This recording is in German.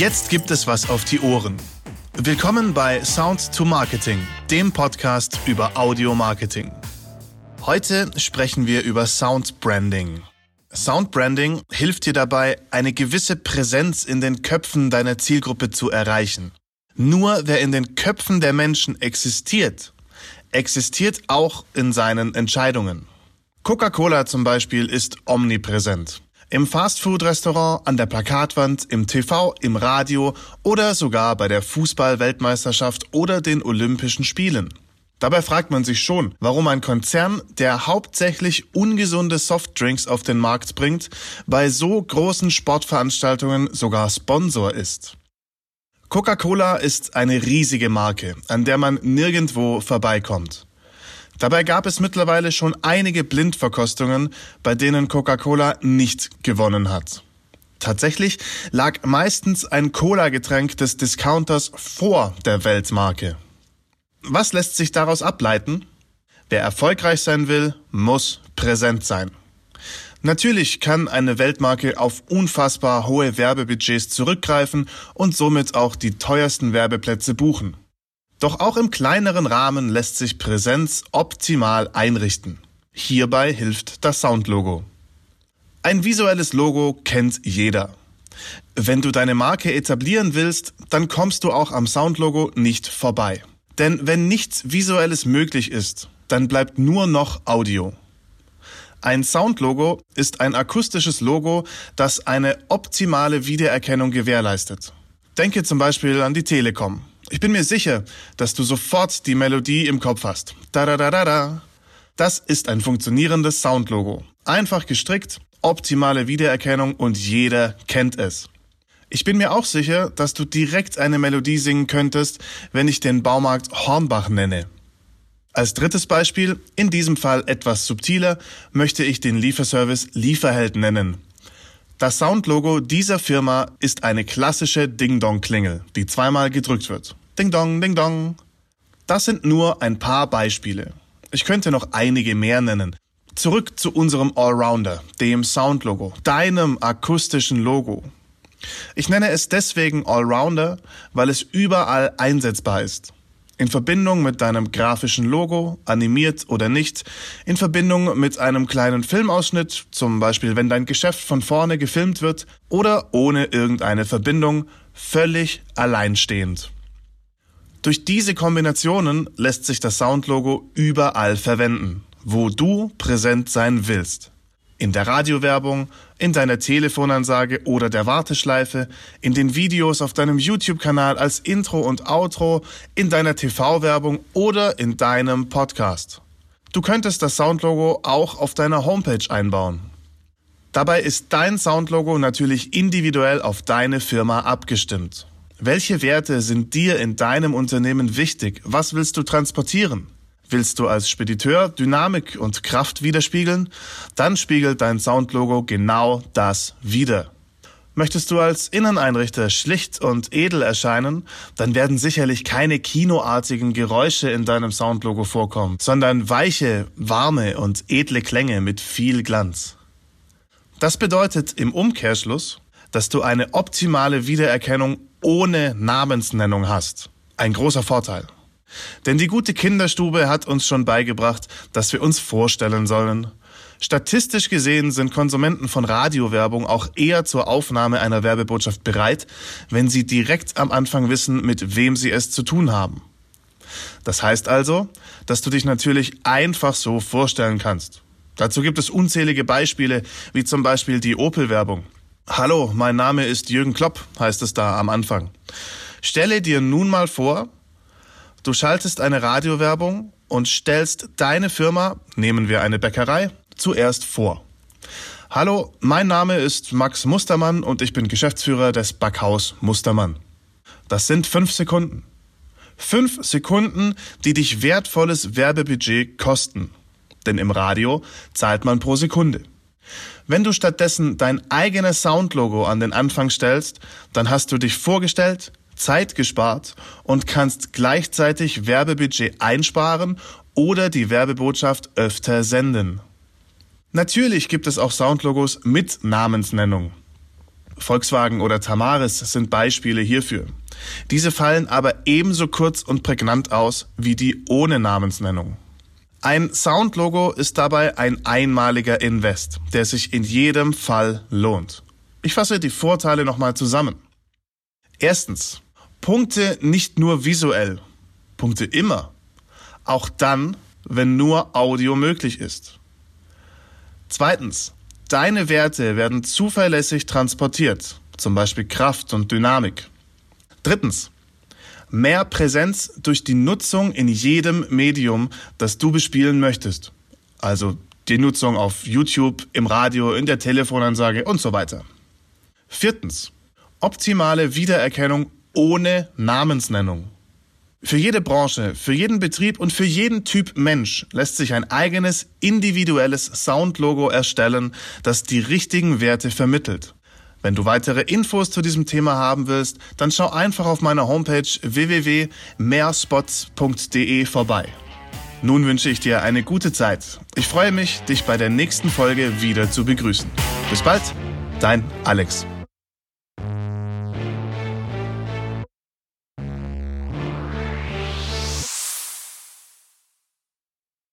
Jetzt gibt es was auf die Ohren. Willkommen bei Sound to Marketing, dem Podcast über Audio Marketing. Heute sprechen wir über Sound Branding. Sound Branding hilft dir dabei, eine gewisse Präsenz in den Köpfen deiner Zielgruppe zu erreichen. Nur wer in den Köpfen der Menschen existiert, existiert auch in seinen Entscheidungen. Coca-Cola zum Beispiel ist omnipräsent. Im Fastfood-Restaurant, an der Plakatwand, im TV, im Radio oder sogar bei der Fußball-Weltmeisterschaft oder den Olympischen Spielen. Dabei fragt man sich schon, warum ein Konzern, der hauptsächlich ungesunde Softdrinks auf den Markt bringt, bei so großen Sportveranstaltungen sogar Sponsor ist. Coca-Cola ist eine riesige Marke, an der man nirgendwo vorbeikommt. Dabei gab es mittlerweile schon einige Blindverkostungen, bei denen Coca-Cola nicht gewonnen hat. Tatsächlich lag meistens ein Cola-Getränk des Discounters vor der Weltmarke. Was lässt sich daraus ableiten? Wer erfolgreich sein will, muss präsent sein. Natürlich kann eine Weltmarke auf unfassbar hohe Werbebudgets zurückgreifen und somit auch die teuersten Werbeplätze buchen. Doch auch im kleineren Rahmen lässt sich Präsenz optimal einrichten. Hierbei hilft das Soundlogo. Ein visuelles Logo kennt jeder. Wenn du deine Marke etablieren willst, dann kommst du auch am Soundlogo nicht vorbei. Denn wenn nichts Visuelles möglich ist, dann bleibt nur noch Audio. Ein Soundlogo ist ein akustisches Logo, das eine optimale Wiedererkennung gewährleistet. Denke zum Beispiel an die Telekom. Ich bin mir sicher, dass du sofort die Melodie im Kopf hast. Da da da da da. Das ist ein funktionierendes Soundlogo. Einfach gestrickt, optimale Wiedererkennung und jeder kennt es. Ich bin mir auch sicher, dass du direkt eine Melodie singen könntest, wenn ich den Baumarkt Hornbach nenne. Als drittes Beispiel, in diesem Fall etwas subtiler, möchte ich den Lieferservice Lieferheld nennen. Das Soundlogo dieser Firma ist eine klassische Ding-Dong-Klingel, die zweimal gedrückt wird. Ding Dong, Ding Dong. Das sind nur ein paar Beispiele. Ich könnte noch einige mehr nennen. Zurück zu unserem Allrounder, dem Soundlogo, deinem akustischen Logo. Ich nenne es deswegen Allrounder, weil es überall einsetzbar ist. In Verbindung mit deinem grafischen Logo, animiert oder nicht, in Verbindung mit einem kleinen Filmausschnitt, zum Beispiel wenn dein Geschäft von vorne gefilmt wird, oder ohne irgendeine Verbindung, völlig alleinstehend. Durch diese Kombinationen lässt sich das Soundlogo überall verwenden, wo du präsent sein willst. In der Radiowerbung, in deiner Telefonansage oder der Warteschleife, in den Videos auf deinem YouTube-Kanal als Intro und Outro, in deiner TV-Werbung oder in deinem Podcast. Du könntest das Soundlogo auch auf deiner Homepage einbauen. Dabei ist dein Soundlogo natürlich individuell auf deine Firma abgestimmt. Welche Werte sind dir in deinem Unternehmen wichtig? Was willst du transportieren? Willst du als Spediteur Dynamik und Kraft widerspiegeln? Dann spiegelt dein Soundlogo genau das wider. Möchtest du als Inneneinrichter schlicht und edel erscheinen, dann werden sicherlich keine kinoartigen Geräusche in deinem Soundlogo vorkommen, sondern weiche, warme und edle Klänge mit viel Glanz. Das bedeutet im Umkehrschluss, dass du eine optimale Wiedererkennung ohne Namensnennung hast. Ein großer Vorteil. Denn die gute Kinderstube hat uns schon beigebracht, dass wir uns vorstellen sollen. Statistisch gesehen sind Konsumenten von Radiowerbung auch eher zur Aufnahme einer Werbebotschaft bereit, wenn sie direkt am Anfang wissen, mit wem sie es zu tun haben. Das heißt also, dass du dich natürlich einfach so vorstellen kannst. Dazu gibt es unzählige Beispiele, wie zum Beispiel die Opel-Werbung. Hallo, mein Name ist Jürgen Klopp, heißt es da am Anfang. Stelle dir nun mal vor, du schaltest eine Radiowerbung und stellst deine Firma, nehmen wir eine Bäckerei, zuerst vor. Hallo, mein Name ist Max Mustermann und ich bin Geschäftsführer des Backhaus Mustermann. Das sind fünf Sekunden. Fünf Sekunden, die dich wertvolles Werbebudget kosten. Denn im Radio zahlt man pro Sekunde. Wenn du stattdessen dein eigenes Soundlogo an den Anfang stellst, dann hast du dich vorgestellt, Zeit gespart und kannst gleichzeitig Werbebudget einsparen oder die Werbebotschaft öfter senden. Natürlich gibt es auch Soundlogos mit Namensnennung. Volkswagen oder Tamaris sind Beispiele hierfür. Diese fallen aber ebenso kurz und prägnant aus wie die ohne Namensnennung. Ein Soundlogo ist dabei ein einmaliger Invest, der sich in jedem Fall lohnt. Ich fasse die Vorteile nochmal zusammen. Erstens, Punkte nicht nur visuell, Punkte immer, auch dann, wenn nur Audio möglich ist. Zweitens, deine Werte werden zuverlässig transportiert, zum Beispiel Kraft und Dynamik. Drittens, mehr Präsenz durch die Nutzung in jedem Medium, das du bespielen möchtest. Also die Nutzung auf YouTube, im Radio, in der Telefonansage und so weiter. Viertens. Optimale Wiedererkennung ohne Namensnennung. Für jede Branche, für jeden Betrieb und für jeden Typ Mensch lässt sich ein eigenes individuelles Soundlogo erstellen, das die richtigen Werte vermittelt. Wenn du weitere Infos zu diesem Thema haben willst, dann schau einfach auf meiner Homepage www.mehrspots.de vorbei. Nun wünsche ich dir eine gute Zeit. Ich freue mich, dich bei der nächsten Folge wieder zu begrüßen. Bis bald, dein Alex.